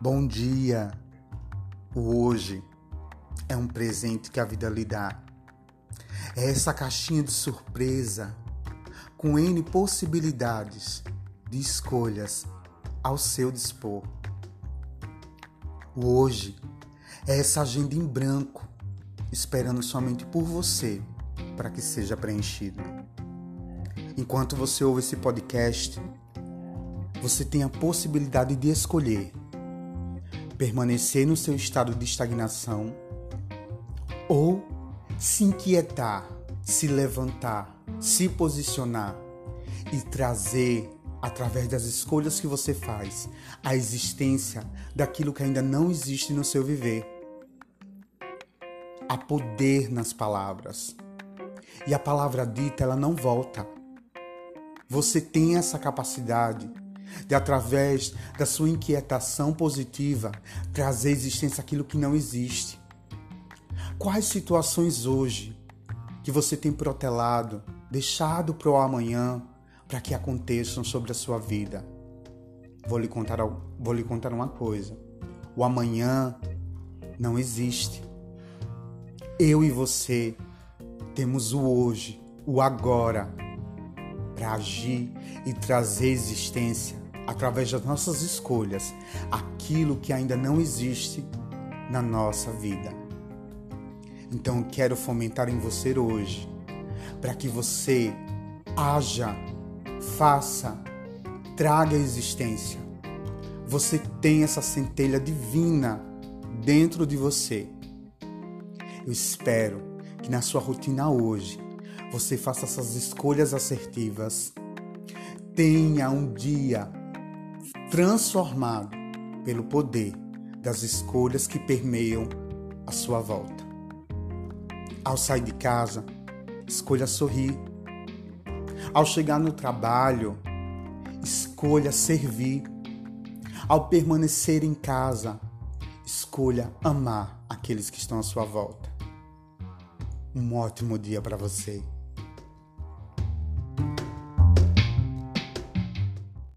Bom dia! O hoje é um presente que a vida lhe dá. É essa caixinha de surpresa com N possibilidades de escolhas ao seu dispor. O hoje é essa agenda em branco, esperando somente por você para que seja preenchida. Enquanto você ouve esse podcast, você tem a possibilidade de escolher permanecer no seu estado de estagnação ou se inquietar, se levantar, se posicionar e trazer, através das escolhas que você faz, a existência daquilo que ainda não existe no seu viver. Há poder nas palavras. E a palavra dita, ela não volta. Você tem essa capacidade de através da sua inquietação positiva trazer à existência aquilo que não existe. Quais situações hoje que você tem protelado, deixado para o amanhã para que aconteçam sobre a sua vida? Vou lhe contar, vou lhe contar uma coisa. O amanhã não existe. Eu e você temos o hoje, o agora, para agir e trazer existência através das nossas escolhas aquilo que ainda não existe na nossa vida. Então quero fomentar em você hoje para que você haja, faça, traga a existência. Você tem essa centelha divina dentro de você. Eu espero que na sua rotina hoje você faça essas escolhas assertivas. Tenha um dia transformado pelo poder das escolhas que permeiam a sua volta. Ao sair de casa, escolha sorrir. Ao chegar no trabalho, escolha servir. Ao permanecer em casa, escolha amar aqueles que estão à sua volta. Um ótimo dia para você.